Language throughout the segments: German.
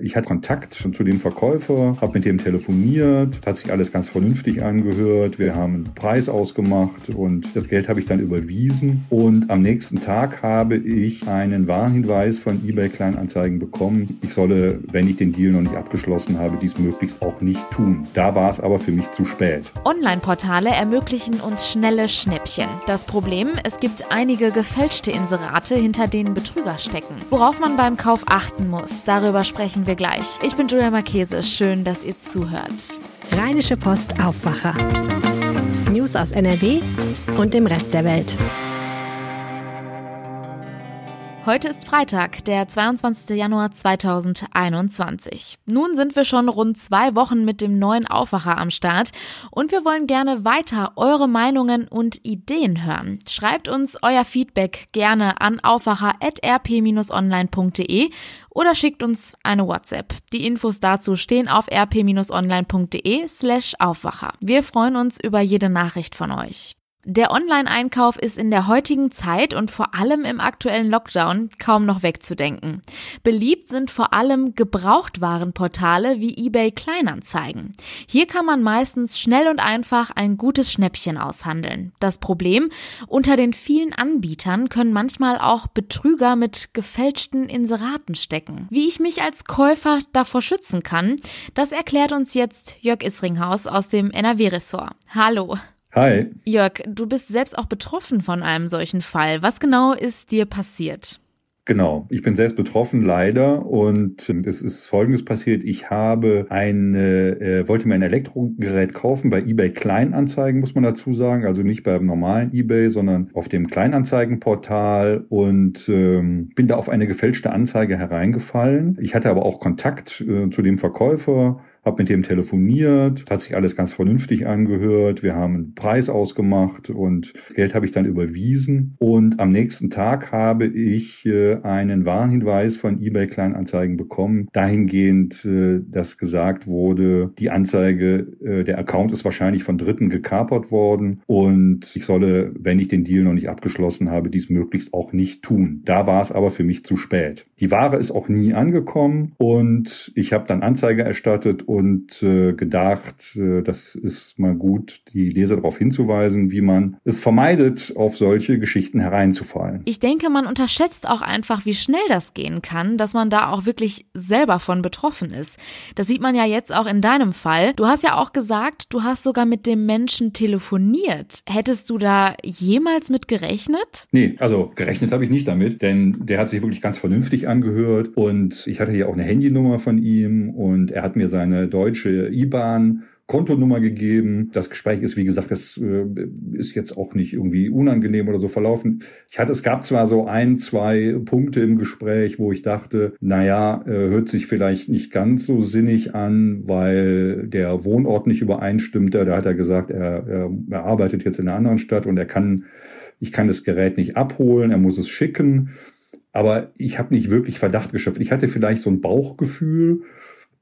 Ich hatte Kontakt zu dem Verkäufer, habe mit dem telefoniert, hat sich alles ganz vernünftig angehört. Wir haben einen Preis ausgemacht und das Geld habe ich dann überwiesen. Und am nächsten Tag habe ich einen Warnhinweis von eBay Kleinanzeigen bekommen. Ich solle, wenn ich den Deal noch nicht abgeschlossen habe, dies möglichst auch nicht tun. Da war es aber für mich zu spät. Online-Portale ermöglichen uns schnelle Schnäppchen. Das Problem, es gibt einige gefälschte Inserate, hinter denen Betrüger stecken. Worauf man beim Kauf achten muss, darüber sprechen wir gleich. Ich bin Julia Marchese. Schön, dass ihr zuhört. Rheinische Post Aufwacher. News aus NRW und dem Rest der Welt. Heute ist Freitag, der 22. Januar 2021. Nun sind wir schon rund zwei Wochen mit dem neuen Aufwacher am Start und wir wollen gerne weiter eure Meinungen und Ideen hören. Schreibt uns euer Feedback gerne an aufwacher.rp-online.de oder schickt uns eine WhatsApp. Die Infos dazu stehen auf rp-online.de slash Aufwacher. Wir freuen uns über jede Nachricht von euch. Der Online-Einkauf ist in der heutigen Zeit und vor allem im aktuellen Lockdown kaum noch wegzudenken. Beliebt sind vor allem Gebrauchtwarenportale wie eBay Kleinanzeigen. Hier kann man meistens schnell und einfach ein gutes Schnäppchen aushandeln. Das Problem, unter den vielen Anbietern können manchmal auch Betrüger mit gefälschten Inseraten stecken. Wie ich mich als Käufer davor schützen kann, das erklärt uns jetzt Jörg Isringhaus aus dem NRW-Ressort. Hallo. Hi. Jörg, du bist selbst auch betroffen von einem solchen Fall. Was genau ist dir passiert? Genau, ich bin selbst betroffen, leider. Und es ist Folgendes passiert. Ich habe eine, äh, wollte mir ein Elektrogerät kaufen bei eBay Kleinanzeigen, muss man dazu sagen. Also nicht beim normalen eBay, sondern auf dem Kleinanzeigenportal und ähm, bin da auf eine gefälschte Anzeige hereingefallen. Ich hatte aber auch Kontakt äh, zu dem Verkäufer habe mit dem telefoniert, hat sich alles ganz vernünftig angehört. Wir haben einen Preis ausgemacht und das Geld habe ich dann überwiesen. Und am nächsten Tag habe ich äh, einen Warnhinweis von eBay Kleinanzeigen bekommen, dahingehend, äh, dass gesagt wurde, die Anzeige, äh, der Account ist wahrscheinlich von Dritten gekapert worden und ich solle, wenn ich den Deal noch nicht abgeschlossen habe, dies möglichst auch nicht tun. Da war es aber für mich zu spät. Die Ware ist auch nie angekommen und ich habe dann Anzeige erstattet und äh, gedacht, äh, das ist mal gut, die Leser darauf hinzuweisen, wie man es vermeidet, auf solche Geschichten hereinzufallen. Ich denke, man unterschätzt auch einfach, wie schnell das gehen kann, dass man da auch wirklich selber von betroffen ist. Das sieht man ja jetzt auch in deinem Fall. Du hast ja auch gesagt, du hast sogar mit dem Menschen telefoniert. Hättest du da jemals mit gerechnet? Nee, also gerechnet habe ich nicht damit, denn der hat sich wirklich ganz vernünftig angehört und ich hatte ja auch eine Handynummer von ihm und er hat mir seine eine deutsche IBAN Kontonummer gegeben. Das Gespräch ist, wie gesagt, das äh, ist jetzt auch nicht irgendwie unangenehm oder so verlaufen. Ich hatte, es gab zwar so ein, zwei Punkte im Gespräch, wo ich dachte, naja, äh, hört sich vielleicht nicht ganz so sinnig an, weil der Wohnort nicht übereinstimmte. Da hat er gesagt, er, er, er arbeitet jetzt in einer anderen Stadt und er kann, ich kann das Gerät nicht abholen, er muss es schicken. Aber ich habe nicht wirklich Verdacht geschöpft. Ich hatte vielleicht so ein Bauchgefühl,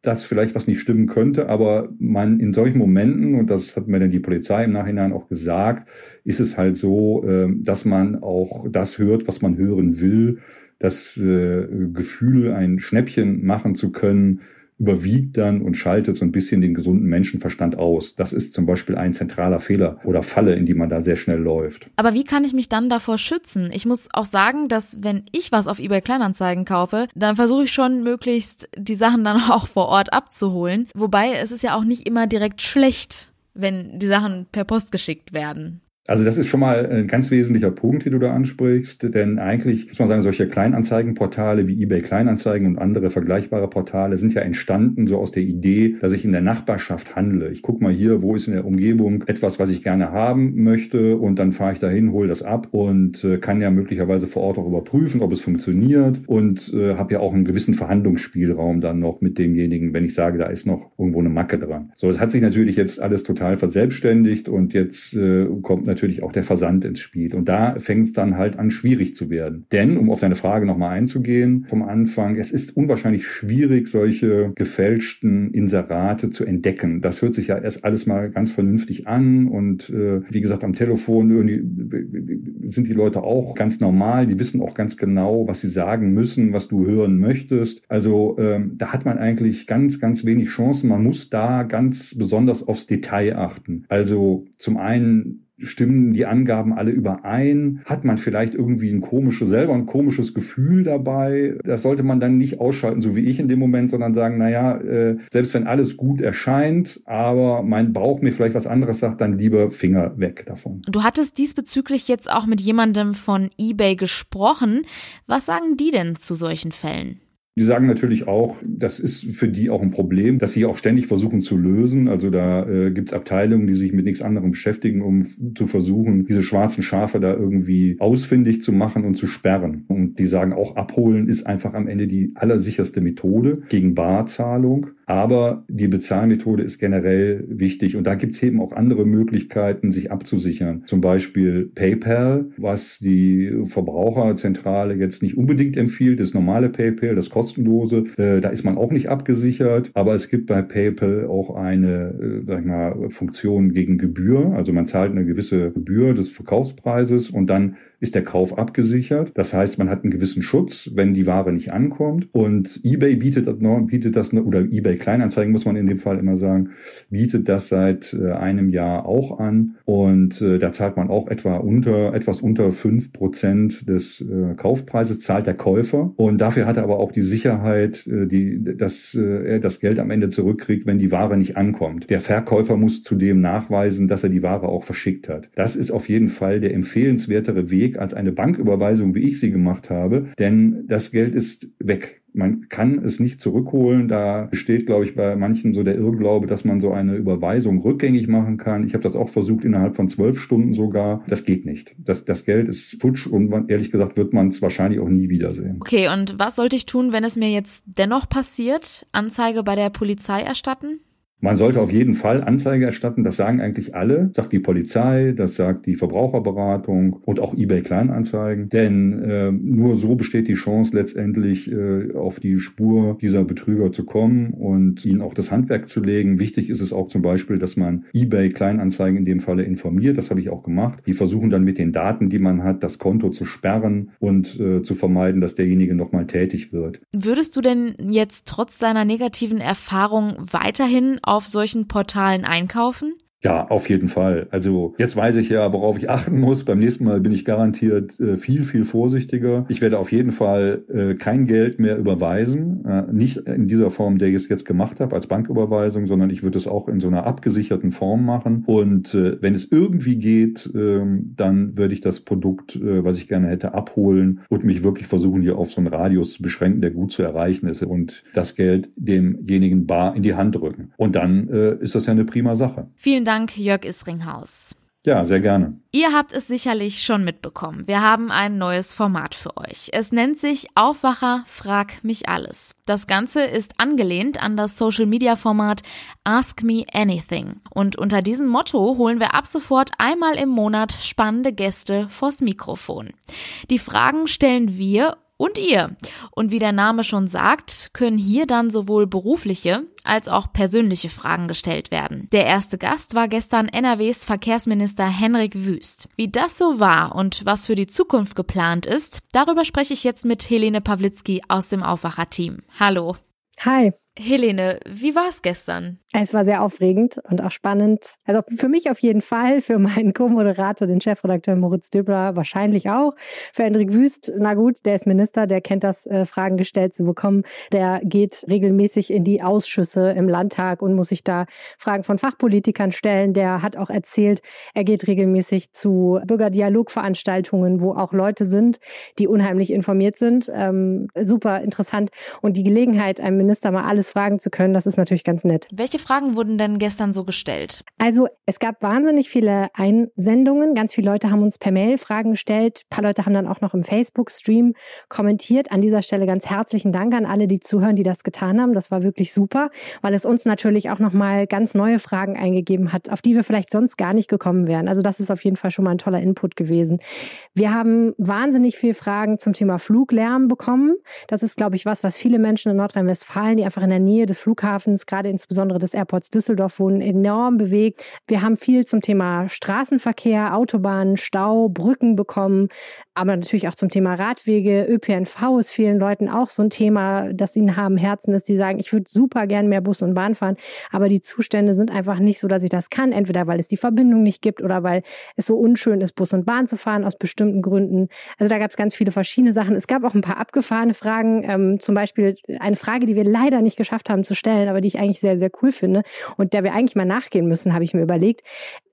dass vielleicht was nicht stimmen könnte, aber man in solchen Momenten, und das hat mir dann die Polizei im Nachhinein auch gesagt, ist es halt so, ähm, dass man auch das hört, was man hören will, das äh, Gefühl, ein Schnäppchen machen zu können, überwiegt dann und schaltet so ein bisschen den gesunden Menschenverstand aus. Das ist zum Beispiel ein zentraler Fehler oder Falle, in die man da sehr schnell läuft. Aber wie kann ich mich dann davor schützen? Ich muss auch sagen, dass wenn ich was auf eBay Kleinanzeigen kaufe, dann versuche ich schon möglichst die Sachen dann auch vor Ort abzuholen. Wobei es ist ja auch nicht immer direkt schlecht, wenn die Sachen per Post geschickt werden. Also das ist schon mal ein ganz wesentlicher Punkt, den du da ansprichst, denn eigentlich muss man sagen, solche Kleinanzeigenportale wie eBay Kleinanzeigen und andere vergleichbare Portale sind ja entstanden so aus der Idee, dass ich in der Nachbarschaft handle. Ich gucke mal hier, wo ist in der Umgebung etwas, was ich gerne haben möchte und dann fahre ich dahin, hole das ab und äh, kann ja möglicherweise vor Ort auch überprüfen, ob es funktioniert und äh, habe ja auch einen gewissen Verhandlungsspielraum dann noch mit demjenigen, wenn ich sage, da ist noch irgendwo eine Macke dran. So, es hat sich natürlich jetzt alles total verselbstständigt und jetzt äh, kommt natürlich auch der Versand ins Spiel. Und da fängt es dann halt an, schwierig zu werden. Denn, um auf deine Frage nochmal einzugehen, vom Anfang, es ist unwahrscheinlich schwierig, solche gefälschten Inserate zu entdecken. Das hört sich ja erst alles mal ganz vernünftig an. Und äh, wie gesagt, am Telefon sind die Leute auch ganz normal. Die wissen auch ganz genau, was sie sagen müssen, was du hören möchtest. Also ähm, da hat man eigentlich ganz, ganz wenig Chancen. Man muss da ganz besonders aufs Detail achten. Also zum einen stimmen die Angaben alle überein? Hat man vielleicht irgendwie ein komisches, selber ein komisches Gefühl dabei? Das sollte man dann nicht ausschalten, so wie ich in dem Moment, sondern sagen, naja, äh, selbst wenn alles gut erscheint, aber mein Bauch mir vielleicht was anderes sagt, dann lieber Finger weg davon. Du hattest diesbezüglich jetzt auch mit jemandem von eBay gesprochen. Was sagen die denn zu solchen Fällen? Die sagen natürlich auch, das ist für die auch ein Problem, dass sie auch ständig versuchen zu lösen. Also da äh, gibt es Abteilungen, die sich mit nichts anderem beschäftigen, um zu versuchen, diese schwarzen Schafe da irgendwie ausfindig zu machen und zu sperren. Und die sagen auch, abholen ist einfach am Ende die allersicherste Methode gegen Barzahlung. Aber die Bezahlmethode ist generell wichtig. Und da gibt es eben auch andere Möglichkeiten, sich abzusichern. Zum Beispiel PayPal, was die Verbraucherzentrale jetzt nicht unbedingt empfiehlt, das normale PayPal, das kostenlose. Äh, da ist man auch nicht abgesichert. Aber es gibt bei PayPal auch eine äh, sag ich mal, Funktion gegen Gebühr. Also man zahlt eine gewisse Gebühr des Verkaufspreises und dann ist der Kauf abgesichert. Das heißt, man hat einen gewissen Schutz, wenn die Ware nicht ankommt. Und eBay bietet das noch, bietet das oder eBay Kleinanzeigen muss man in dem Fall immer sagen, bietet das seit äh, einem Jahr auch an. Und äh, da zahlt man auch etwa unter, etwas unter fünf Prozent des äh, Kaufpreises zahlt der Käufer. Und dafür hat er aber auch die Sicherheit, die, dass er das Geld am Ende zurückkriegt, wenn die Ware nicht ankommt. Der Verkäufer muss zudem nachweisen, dass er die Ware auch verschickt hat. Das ist auf jeden Fall der empfehlenswertere Weg, Weg als eine Banküberweisung, wie ich sie gemacht habe, denn das Geld ist weg. Man kann es nicht zurückholen. Da besteht, glaube ich, bei manchen so der Irrglaube, dass man so eine Überweisung rückgängig machen kann. Ich habe das auch versucht, innerhalb von zwölf Stunden sogar. Das geht nicht. Das, das Geld ist futsch und man, ehrlich gesagt wird man es wahrscheinlich auch nie wiedersehen. Okay, und was sollte ich tun, wenn es mir jetzt dennoch passiert? Anzeige bei der Polizei erstatten? Man sollte auf jeden Fall Anzeige erstatten. Das sagen eigentlich alle. Sagt die Polizei, das sagt die Verbraucherberatung und auch eBay Kleinanzeigen. Denn äh, nur so besteht die Chance letztendlich äh, auf die Spur dieser Betrüger zu kommen und ihnen auch das Handwerk zu legen. Wichtig ist es auch zum Beispiel, dass man eBay Kleinanzeigen in dem Falle informiert. Das habe ich auch gemacht. Die versuchen dann mit den Daten, die man hat, das Konto zu sperren und äh, zu vermeiden, dass derjenige nochmal tätig wird. Würdest du denn jetzt trotz deiner negativen Erfahrung weiterhin auf solchen Portalen einkaufen? Ja, auf jeden Fall. Also jetzt weiß ich ja, worauf ich achten muss. Beim nächsten Mal bin ich garantiert äh, viel, viel vorsichtiger. Ich werde auf jeden Fall äh, kein Geld mehr überweisen. Äh, nicht in dieser Form, der ich es jetzt gemacht habe, als Banküberweisung, sondern ich würde es auch in so einer abgesicherten Form machen. Und äh, wenn es irgendwie geht, ähm, dann würde ich das Produkt, äh, was ich gerne hätte, abholen und mich wirklich versuchen, hier auf so einen Radius zu beschränken, der gut zu erreichen ist und das Geld demjenigen bar in die Hand drücken. Und dann äh, ist das ja eine prima Sache. Vielen Dank Dank, Jörg Isringhaus. Ja, sehr gerne. Ihr habt es sicherlich schon mitbekommen. Wir haben ein neues Format für euch. Es nennt sich Aufwacher, frag mich alles. Das Ganze ist angelehnt an das Social Media Format Ask Me Anything. Und unter diesem Motto holen wir ab sofort einmal im Monat spannende Gäste vors Mikrofon. Die Fragen stellen wir und ihr. Und wie der Name schon sagt, können hier dann sowohl berufliche als auch persönliche Fragen gestellt werden. Der erste Gast war gestern NRWs Verkehrsminister Henrik Wüst. Wie das so war und was für die Zukunft geplant ist, darüber spreche ich jetzt mit Helene Pawlitzki aus dem Aufwacher-Team. Hallo. Hi. Helene, wie war es gestern? Es war sehr aufregend und auch spannend. Also für mich auf jeden Fall, für meinen Co-Moderator, den Chefredakteur Moritz Döbler wahrscheinlich auch. Für Hendrik Wüst, na gut, der ist Minister, der kennt das, äh, Fragen gestellt zu bekommen. Der geht regelmäßig in die Ausschüsse im Landtag und muss sich da Fragen von Fachpolitikern stellen. Der hat auch erzählt, er geht regelmäßig zu Bürgerdialogveranstaltungen, wo auch Leute sind, die unheimlich informiert sind. Ähm, super interessant. Und die Gelegenheit, einem Minister mal alles alles fragen zu können. Das ist natürlich ganz nett. Welche Fragen wurden denn gestern so gestellt? Also es gab wahnsinnig viele Einsendungen. Ganz viele Leute haben uns per Mail Fragen gestellt. Ein paar Leute haben dann auch noch im Facebook-Stream kommentiert. An dieser Stelle ganz herzlichen Dank an alle, die zuhören, die das getan haben. Das war wirklich super, weil es uns natürlich auch nochmal ganz neue Fragen eingegeben hat, auf die wir vielleicht sonst gar nicht gekommen wären. Also das ist auf jeden Fall schon mal ein toller Input gewesen. Wir haben wahnsinnig viele Fragen zum Thema Fluglärm bekommen. Das ist, glaube ich, was, was viele Menschen in Nordrhein-Westfalen, die einfach in der Nähe des Flughafens, gerade insbesondere des Airports Düsseldorf wohnen, enorm bewegt. Wir haben viel zum Thema Straßenverkehr, Autobahnen, Stau, Brücken bekommen, aber natürlich auch zum Thema Radwege, ÖPNV ist vielen Leuten auch so ein Thema, das ihnen haben Herzen ist, die sagen, ich würde super gern mehr Bus und Bahn fahren, aber die Zustände sind einfach nicht so, dass ich das kann, entweder weil es die Verbindung nicht gibt oder weil es so unschön ist, Bus und Bahn zu fahren aus bestimmten Gründen. Also da gab es ganz viele verschiedene Sachen. Es gab auch ein paar abgefahrene Fragen, ähm, zum Beispiel eine Frage, die wir leider nicht geschafft haben zu stellen, aber die ich eigentlich sehr, sehr cool finde und der wir eigentlich mal nachgehen müssen, habe ich mir überlegt.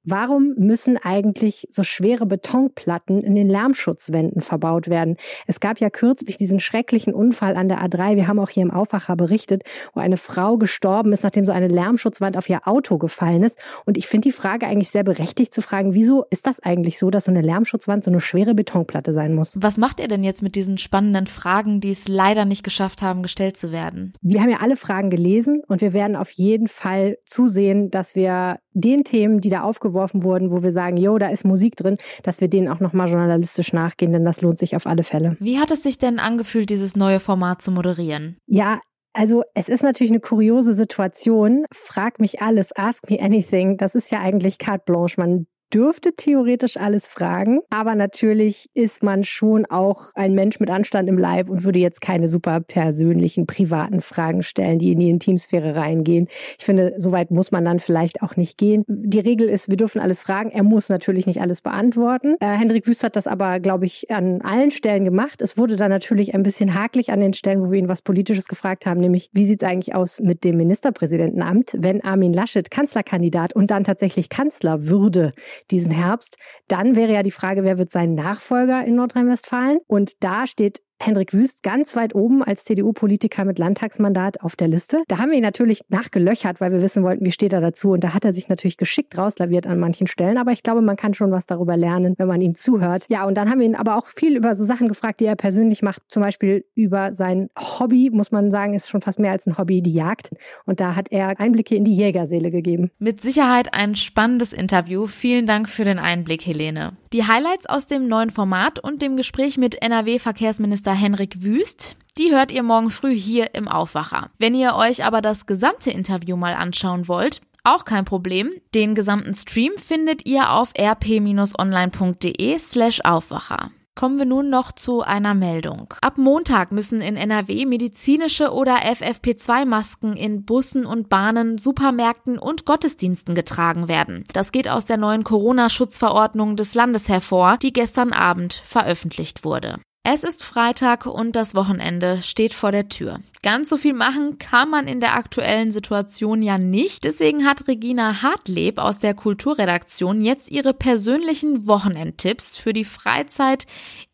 Warum müssen eigentlich so schwere Betonplatten in den Lärmschutzwänden verbaut werden? Es gab ja kürzlich diesen schrecklichen Unfall an der A3. Wir haben auch hier im Aufwacher berichtet, wo eine Frau gestorben ist, nachdem so eine Lärmschutzwand auf ihr Auto gefallen ist. Und ich finde die Frage eigentlich sehr berechtigt zu fragen, wieso ist das eigentlich so, dass so eine Lärmschutzwand so eine schwere Betonplatte sein muss? Was macht ihr denn jetzt mit diesen spannenden Fragen, die es leider nicht geschafft haben, gestellt zu werden? Wir haben ja alle Fragen gelesen und wir werden auf jeden Fall zusehen, dass wir den Themen, die da aufgeworfen wurden, wo wir sagen, jo, da ist Musik drin, dass wir denen auch nochmal journalistisch nachgehen, denn das lohnt sich auf alle Fälle. Wie hat es sich denn angefühlt, dieses neue Format zu moderieren? Ja, also es ist natürlich eine kuriose Situation. Frag mich alles, ask me anything. Das ist ja eigentlich carte blanche. Man dürfte theoretisch alles fragen, aber natürlich ist man schon auch ein Mensch mit Anstand im Leib und würde jetzt keine super persönlichen, privaten Fragen stellen, die in die Intimsphäre reingehen. Ich finde, soweit muss man dann vielleicht auch nicht gehen. Die Regel ist, wir dürfen alles fragen. Er muss natürlich nicht alles beantworten. Äh, Hendrik Wüst hat das aber, glaube ich, an allen Stellen gemacht. Es wurde dann natürlich ein bisschen hakelig an den Stellen, wo wir ihn was Politisches gefragt haben, nämlich wie sieht es eigentlich aus mit dem Ministerpräsidentenamt, wenn Armin Laschet Kanzlerkandidat und dann tatsächlich Kanzler würde diesen Herbst. Dann wäre ja die Frage, wer wird sein Nachfolger in Nordrhein-Westfalen? Und da steht Hendrik Wüst ganz weit oben als CDU-Politiker mit Landtagsmandat auf der Liste. Da haben wir ihn natürlich nachgelöchert, weil wir wissen wollten, wie steht er dazu. Und da hat er sich natürlich geschickt rauslaviert an manchen Stellen. Aber ich glaube, man kann schon was darüber lernen, wenn man ihm zuhört. Ja, und dann haben wir ihn aber auch viel über so Sachen gefragt, die er persönlich macht. Zum Beispiel über sein Hobby, muss man sagen, ist schon fast mehr als ein Hobby, die Jagd. Und da hat er Einblicke in die Jägerseele gegeben. Mit Sicherheit ein spannendes Interview. Vielen Dank für den Einblick, Helene. Die Highlights aus dem neuen Format und dem Gespräch mit NRW-Verkehrsminister Henrik Wüst. Die hört ihr morgen früh hier im Aufwacher. Wenn ihr euch aber das gesamte Interview mal anschauen wollt, auch kein Problem. Den gesamten Stream findet ihr auf rp-online.de slash Aufwacher. Kommen wir nun noch zu einer Meldung. Ab Montag müssen in NRW medizinische oder FFP2-Masken in Bussen und Bahnen, Supermärkten und Gottesdiensten getragen werden. Das geht aus der neuen Corona-Schutzverordnung des Landes hervor, die gestern Abend veröffentlicht wurde. Es ist Freitag und das Wochenende steht vor der Tür. Ganz so viel machen kann man in der aktuellen Situation ja nicht. Deswegen hat Regina Hartleb aus der Kulturredaktion jetzt ihre persönlichen Wochenendtipps für die Freizeit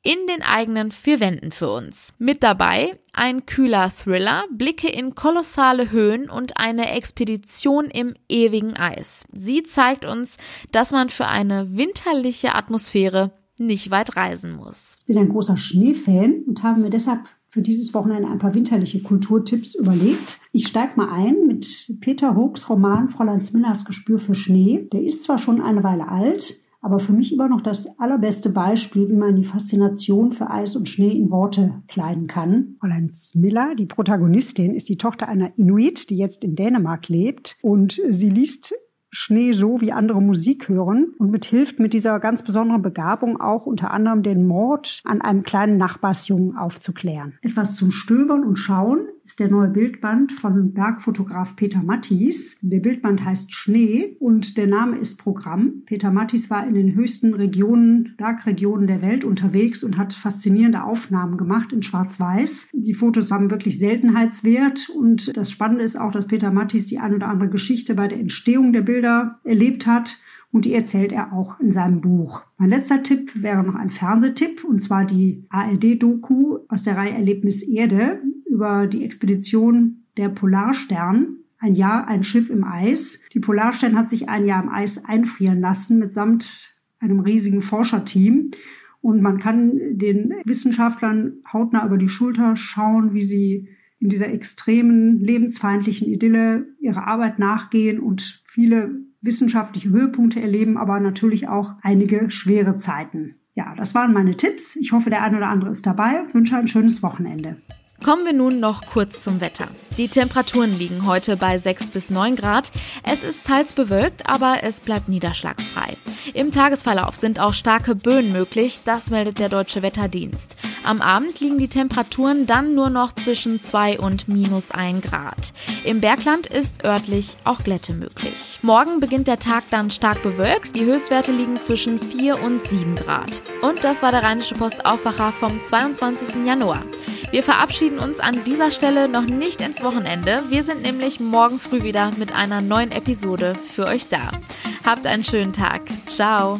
in den eigenen vier Wänden für uns. Mit dabei ein kühler Thriller, Blicke in kolossale Höhen und eine Expedition im ewigen Eis. Sie zeigt uns, dass man für eine winterliche Atmosphäre nicht weit reisen muss. Ich bin ein großer Schneefan und habe mir deshalb für dieses Wochenende ein paar winterliche Kulturtipps überlegt. Ich steige mal ein mit Peter Hoogs Roman Fräulein Millers Gespür für Schnee. Der ist zwar schon eine Weile alt, aber für mich immer noch das allerbeste Beispiel, wie man die Faszination für Eis und Schnee in Worte kleiden kann. Fräulein Smiller, die Protagonistin, ist die Tochter einer Inuit, die jetzt in Dänemark lebt und sie liest Schnee so wie andere Musik hören und mithilft mit dieser ganz besonderen Begabung auch unter anderem den Mord an einem kleinen Nachbarsjungen aufzuklären. Etwas zum Stöbern und Schauen ist der neue Bildband von Bergfotograf Peter Mattis. Der Bildband heißt Schnee und der Name ist Programm. Peter Mattis war in den höchsten Regionen, Bergregionen der Welt unterwegs und hat faszinierende Aufnahmen gemacht in Schwarz-Weiß. Die Fotos haben wirklich Seltenheitswert und das Spannende ist auch, dass Peter Mattis die ein oder andere Geschichte bei der Entstehung der Bilder erlebt hat und die erzählt er auch in seinem Buch. Mein letzter Tipp wäre noch ein Fernsehtipp und zwar die ARD-Doku aus der Reihe Erlebnis Erde über die Expedition der Polarstern. Ein Jahr ein Schiff im Eis. Die Polarstern hat sich ein Jahr im Eis einfrieren lassen mitsamt einem riesigen Forscherteam. Und man kann den Wissenschaftlern hautnah über die Schulter schauen, wie sie in dieser extremen lebensfeindlichen Idylle ihrer Arbeit nachgehen und viele wissenschaftliche Höhepunkte erleben, aber natürlich auch einige schwere Zeiten. Ja, das waren meine Tipps. Ich hoffe, der eine oder andere ist dabei. Ich wünsche ein schönes Wochenende. Kommen wir nun noch kurz zum Wetter. Die Temperaturen liegen heute bei 6 bis 9 Grad. Es ist teils bewölkt, aber es bleibt niederschlagsfrei. Im Tagesverlauf sind auch starke Böen möglich, das meldet der Deutsche Wetterdienst. Am Abend liegen die Temperaturen dann nur noch zwischen 2 und minus 1 Grad. Im Bergland ist örtlich auch Glätte möglich. Morgen beginnt der Tag dann stark bewölkt. Die Höchstwerte liegen zwischen 4 und 7 Grad. Und das war der Rheinische Post Aufwacher vom 22. Januar. Wir verabschieden uns an dieser Stelle noch nicht ins Wochenende. Wir sind nämlich morgen früh wieder mit einer neuen Episode für euch da. Habt einen schönen Tag. Ciao.